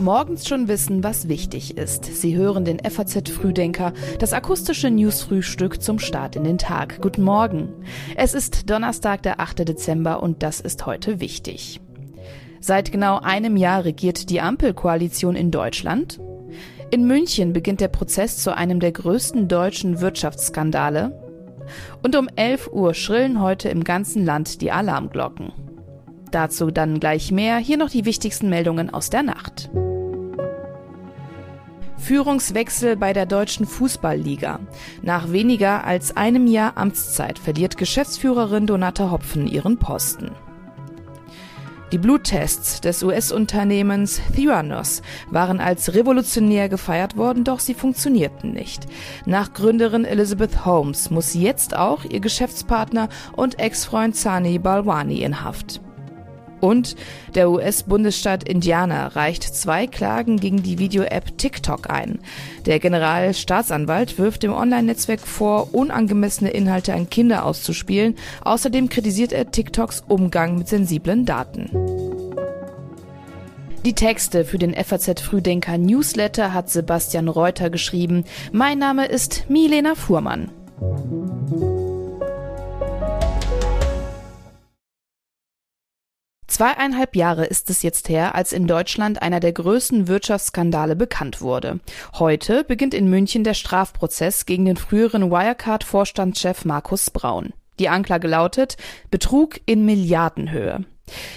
Morgens schon wissen, was wichtig ist. Sie hören den FAZ Frühdenker, das akustische News-Frühstück zum Start in den Tag. Guten Morgen. Es ist Donnerstag, der 8. Dezember und das ist heute wichtig. Seit genau einem Jahr regiert die Ampelkoalition in Deutschland. In München beginnt der Prozess zu einem der größten deutschen Wirtschaftsskandale. Und um 11 Uhr schrillen heute im ganzen Land die Alarmglocken. Dazu dann gleich mehr. Hier noch die wichtigsten Meldungen aus der Nacht. Führungswechsel bei der deutschen Fußballliga. Nach weniger als einem Jahr Amtszeit verliert Geschäftsführerin Donata Hopfen ihren Posten. Die Bluttests des US-Unternehmens Theranos waren als revolutionär gefeiert worden, doch sie funktionierten nicht. Nach Gründerin Elizabeth Holmes muss jetzt auch ihr Geschäftspartner und Ex-Freund Sani Balwani in Haft. Und der US-Bundesstaat Indiana reicht zwei Klagen gegen die Video-App TikTok ein. Der Generalstaatsanwalt wirft dem Online-Netzwerk vor, unangemessene Inhalte an Kinder auszuspielen. Außerdem kritisiert er TikToks Umgang mit sensiblen Daten. Die Texte für den FAZ Frühdenker Newsletter hat Sebastian Reuter geschrieben. Mein Name ist Milena Fuhrmann. Zweieinhalb Jahre ist es jetzt her, als in Deutschland einer der größten Wirtschaftsskandale bekannt wurde. Heute beginnt in München der Strafprozess gegen den früheren Wirecard-Vorstandschef Markus Braun. Die Anklage lautet Betrug in Milliardenhöhe.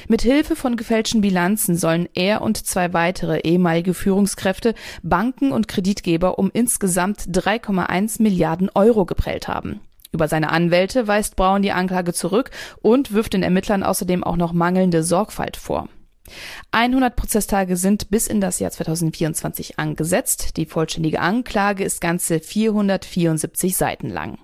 Mit Hilfe von gefälschten Bilanzen sollen er und zwei weitere ehemalige Führungskräfte Banken und Kreditgeber um insgesamt 3,1 Milliarden Euro geprellt haben. Über seine Anwälte weist Braun die Anklage zurück und wirft den Ermittlern außerdem auch noch mangelnde Sorgfalt vor. 100 Prozesstage sind bis in das Jahr 2024 angesetzt. Die vollständige Anklage ist ganze 474 Seiten lang.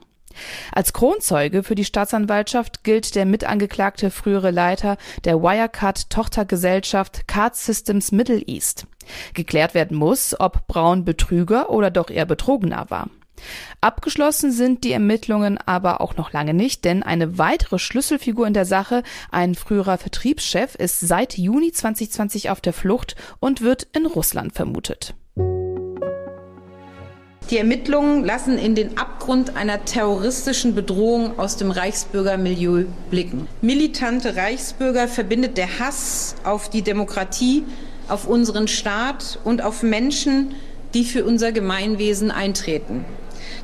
Als Kronzeuge für die Staatsanwaltschaft gilt der mitangeklagte frühere Leiter der Wirecard-Tochtergesellschaft Card Systems Middle East. Geklärt werden muss, ob Braun Betrüger oder doch eher Betrogener war. Abgeschlossen sind die Ermittlungen aber auch noch lange nicht, denn eine weitere Schlüsselfigur in der Sache, ein früherer Vertriebschef, ist seit Juni 2020 auf der Flucht und wird in Russland vermutet. Die Ermittlungen lassen in den Abgrund einer terroristischen Bedrohung aus dem Reichsbürgermilieu blicken. Militante Reichsbürger verbindet der Hass auf die Demokratie, auf unseren Staat und auf Menschen, die für unser Gemeinwesen eintreten.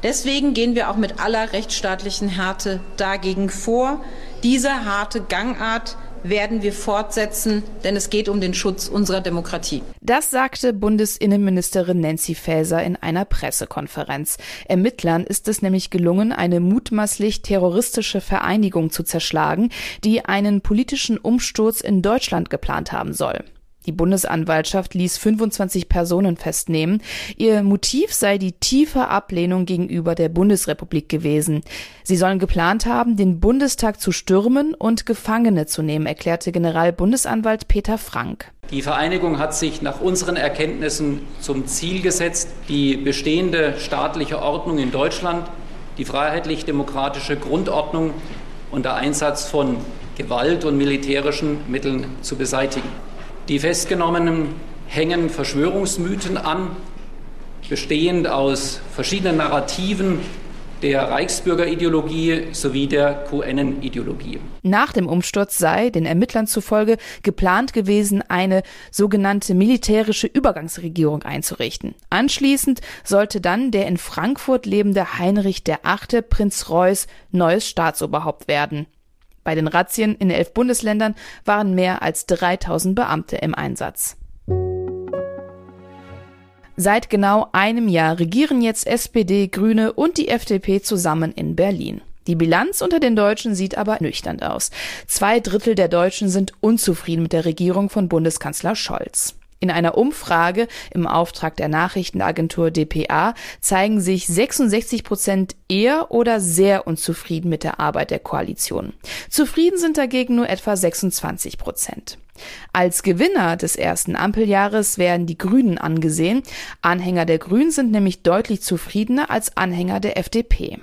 Deswegen gehen wir auch mit aller rechtsstaatlichen Härte dagegen vor. Diese harte Gangart werden wir fortsetzen, denn es geht um den Schutz unserer Demokratie. Das sagte Bundesinnenministerin Nancy Faeser in einer Pressekonferenz. Ermittlern ist es nämlich gelungen, eine mutmaßlich terroristische Vereinigung zu zerschlagen, die einen politischen Umsturz in Deutschland geplant haben soll. Die Bundesanwaltschaft ließ 25 Personen festnehmen. Ihr Motiv sei die tiefe Ablehnung gegenüber der Bundesrepublik gewesen. Sie sollen geplant haben, den Bundestag zu stürmen und Gefangene zu nehmen, erklärte Generalbundesanwalt Peter Frank. Die Vereinigung hat sich nach unseren Erkenntnissen zum Ziel gesetzt, die bestehende staatliche Ordnung in Deutschland, die freiheitlich-demokratische Grundordnung unter Einsatz von Gewalt und militärischen Mitteln zu beseitigen. Die Festgenommenen hängen Verschwörungsmythen an, bestehend aus verschiedenen Narrativen der Reichsbürgerideologie sowie der QN-Ideologie. Nach dem Umsturz sei, den Ermittlern zufolge, geplant gewesen, eine sogenannte militärische Übergangsregierung einzurichten. Anschließend sollte dann der in Frankfurt lebende Heinrich VIII. Prinz Reuß neues Staatsoberhaupt werden. Bei den Razzien in elf Bundesländern waren mehr als 3000 Beamte im Einsatz. Seit genau einem Jahr regieren jetzt SPD, Grüne und die FDP zusammen in Berlin. Die Bilanz unter den Deutschen sieht aber nüchtern aus. Zwei Drittel der Deutschen sind unzufrieden mit der Regierung von Bundeskanzler Scholz. In einer Umfrage im Auftrag der Nachrichtenagentur dpa zeigen sich 66 Prozent eher oder sehr unzufrieden mit der Arbeit der Koalition. Zufrieden sind dagegen nur etwa 26 Prozent. Als Gewinner des ersten Ampeljahres werden die Grünen angesehen. Anhänger der Grünen sind nämlich deutlich zufriedener als Anhänger der FDP.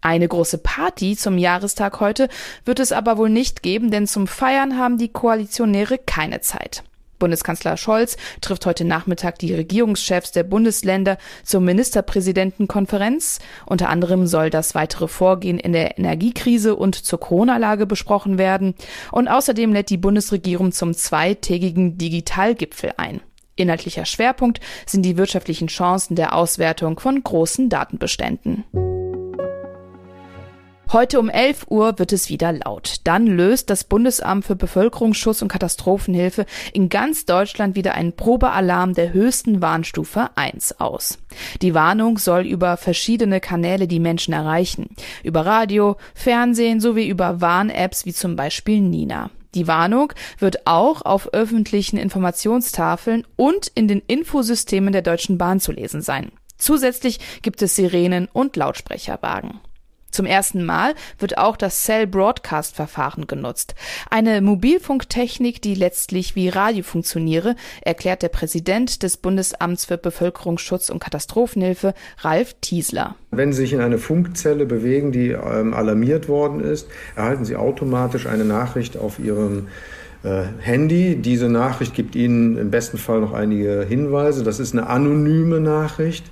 Eine große Party zum Jahrestag heute wird es aber wohl nicht geben, denn zum Feiern haben die Koalitionäre keine Zeit. Bundeskanzler Scholz trifft heute Nachmittag die Regierungschefs der Bundesländer zur Ministerpräsidentenkonferenz. Unter anderem soll das weitere Vorgehen in der Energiekrise und zur Corona-Lage besprochen werden. Und außerdem lädt die Bundesregierung zum zweitägigen Digitalgipfel ein. Inhaltlicher Schwerpunkt sind die wirtschaftlichen Chancen der Auswertung von großen Datenbeständen. Heute um 11 Uhr wird es wieder laut. Dann löst das Bundesamt für Bevölkerungsschutz und Katastrophenhilfe in ganz Deutschland wieder einen Probealarm der höchsten Warnstufe 1 aus. Die Warnung soll über verschiedene Kanäle die Menschen erreichen. Über Radio, Fernsehen sowie über Warn-Apps wie zum Beispiel Nina. Die Warnung wird auch auf öffentlichen Informationstafeln und in den Infosystemen der Deutschen Bahn zu lesen sein. Zusätzlich gibt es Sirenen und Lautsprecherwagen. Zum ersten Mal wird auch das Cell Broadcast Verfahren genutzt. Eine Mobilfunktechnik, die letztlich wie Radio funktioniere, erklärt der Präsident des Bundesamts für Bevölkerungsschutz und Katastrophenhilfe, Ralf Tiesler. Wenn Sie sich in eine Funkzelle bewegen, die ähm, alarmiert worden ist, erhalten Sie automatisch eine Nachricht auf Ihrem äh, Handy. Diese Nachricht gibt Ihnen im besten Fall noch einige Hinweise. Das ist eine anonyme Nachricht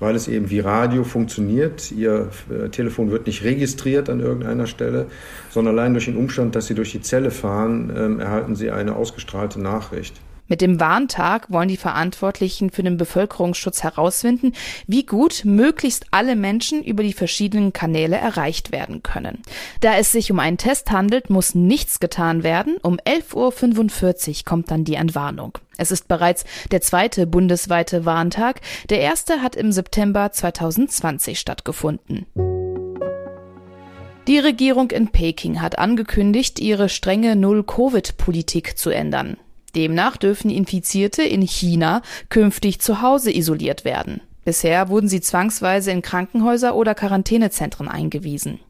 weil es eben wie Radio funktioniert. Ihr äh, Telefon wird nicht registriert an irgendeiner Stelle, sondern allein durch den Umstand, dass Sie durch die Zelle fahren, ähm, erhalten Sie eine ausgestrahlte Nachricht. Mit dem Warntag wollen die Verantwortlichen für den Bevölkerungsschutz herausfinden, wie gut möglichst alle Menschen über die verschiedenen Kanäle erreicht werden können. Da es sich um einen Test handelt, muss nichts getan werden. Um 11.45 Uhr kommt dann die Entwarnung. Es ist bereits der zweite bundesweite Warntag. Der erste hat im September 2020 stattgefunden. Die Regierung in Peking hat angekündigt, ihre strenge Null-Covid-Politik zu ändern. Demnach dürfen Infizierte in China künftig zu Hause isoliert werden. Bisher wurden sie zwangsweise in Krankenhäuser oder Quarantänezentren eingewiesen.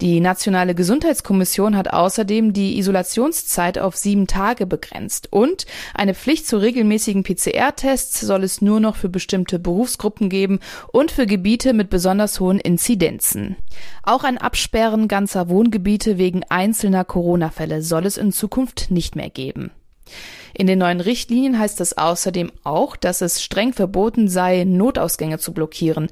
Die Nationale Gesundheitskommission hat außerdem die Isolationszeit auf sieben Tage begrenzt und eine Pflicht zu regelmäßigen PCR-Tests soll es nur noch für bestimmte Berufsgruppen geben und für Gebiete mit besonders hohen Inzidenzen. Auch ein Absperren ganzer Wohngebiete wegen einzelner Corona-Fälle soll es in Zukunft nicht mehr geben. In den neuen Richtlinien heißt es außerdem auch, dass es streng verboten sei, Notausgänge zu blockieren.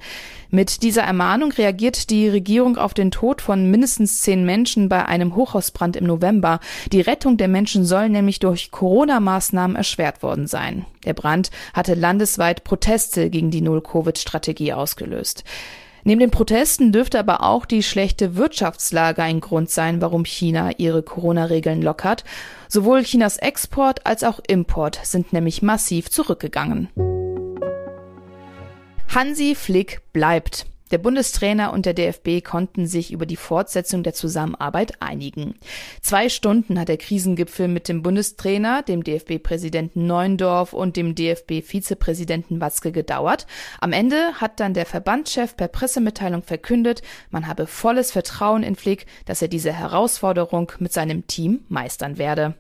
Mit dieser Ermahnung reagiert die Regierung auf den Tod von mindestens zehn Menschen bei einem Hochhausbrand im November. Die Rettung der Menschen soll nämlich durch Corona-Maßnahmen erschwert worden sein. Der Brand hatte landesweit Proteste gegen die Null-Covid-Strategie ausgelöst. Neben den Protesten dürfte aber auch die schlechte Wirtschaftslage ein Grund sein, warum China ihre Corona-Regeln lockert. Sowohl Chinas Export als auch Import sind nämlich massiv zurückgegangen. Hansi Flick bleibt. Der Bundestrainer und der DFB konnten sich über die Fortsetzung der Zusammenarbeit einigen. Zwei Stunden hat der Krisengipfel mit dem Bundestrainer, dem DFB-Präsidenten Neuendorf und dem DFB-Vizepräsidenten Watzke gedauert. Am Ende hat dann der Verbandschef per Pressemitteilung verkündet, man habe volles Vertrauen in Flick, dass er diese Herausforderung mit seinem Team meistern werde.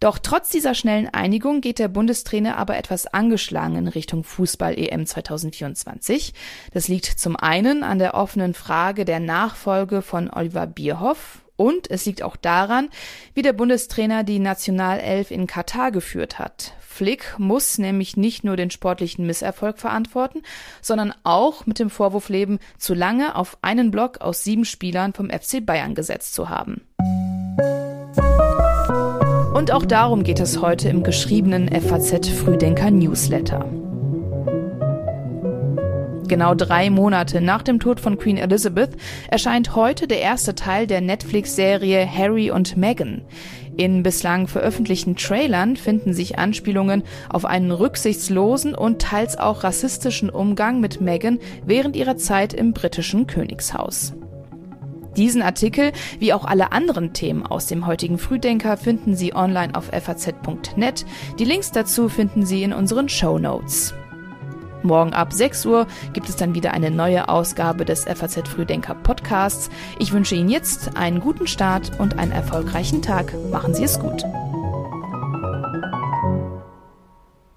Doch trotz dieser schnellen Einigung geht der Bundestrainer aber etwas angeschlagen in Richtung Fußball-EM 2024. Das liegt zum einen an der offenen Frage der Nachfolge von Oliver Bierhoff und es liegt auch daran, wie der Bundestrainer die Nationalelf in Katar geführt hat. Flick muss nämlich nicht nur den sportlichen Misserfolg verantworten, sondern auch mit dem Vorwurf leben, zu lange auf einen Block aus sieben Spielern vom FC Bayern gesetzt zu haben. Und auch darum geht es heute im geschriebenen FAZ Frühdenker Newsletter. Genau drei Monate nach dem Tod von Queen Elizabeth erscheint heute der erste Teil der Netflix-Serie Harry und Meghan. In bislang veröffentlichten Trailern finden sich Anspielungen auf einen rücksichtslosen und teils auch rassistischen Umgang mit Meghan während ihrer Zeit im britischen Königshaus. Diesen Artikel, wie auch alle anderen Themen aus dem heutigen Frühdenker, finden Sie online auf faz.net. Die Links dazu finden Sie in unseren Show Notes. Morgen ab 6 Uhr gibt es dann wieder eine neue Ausgabe des FAZ Frühdenker Podcasts. Ich wünsche Ihnen jetzt einen guten Start und einen erfolgreichen Tag. Machen Sie es gut.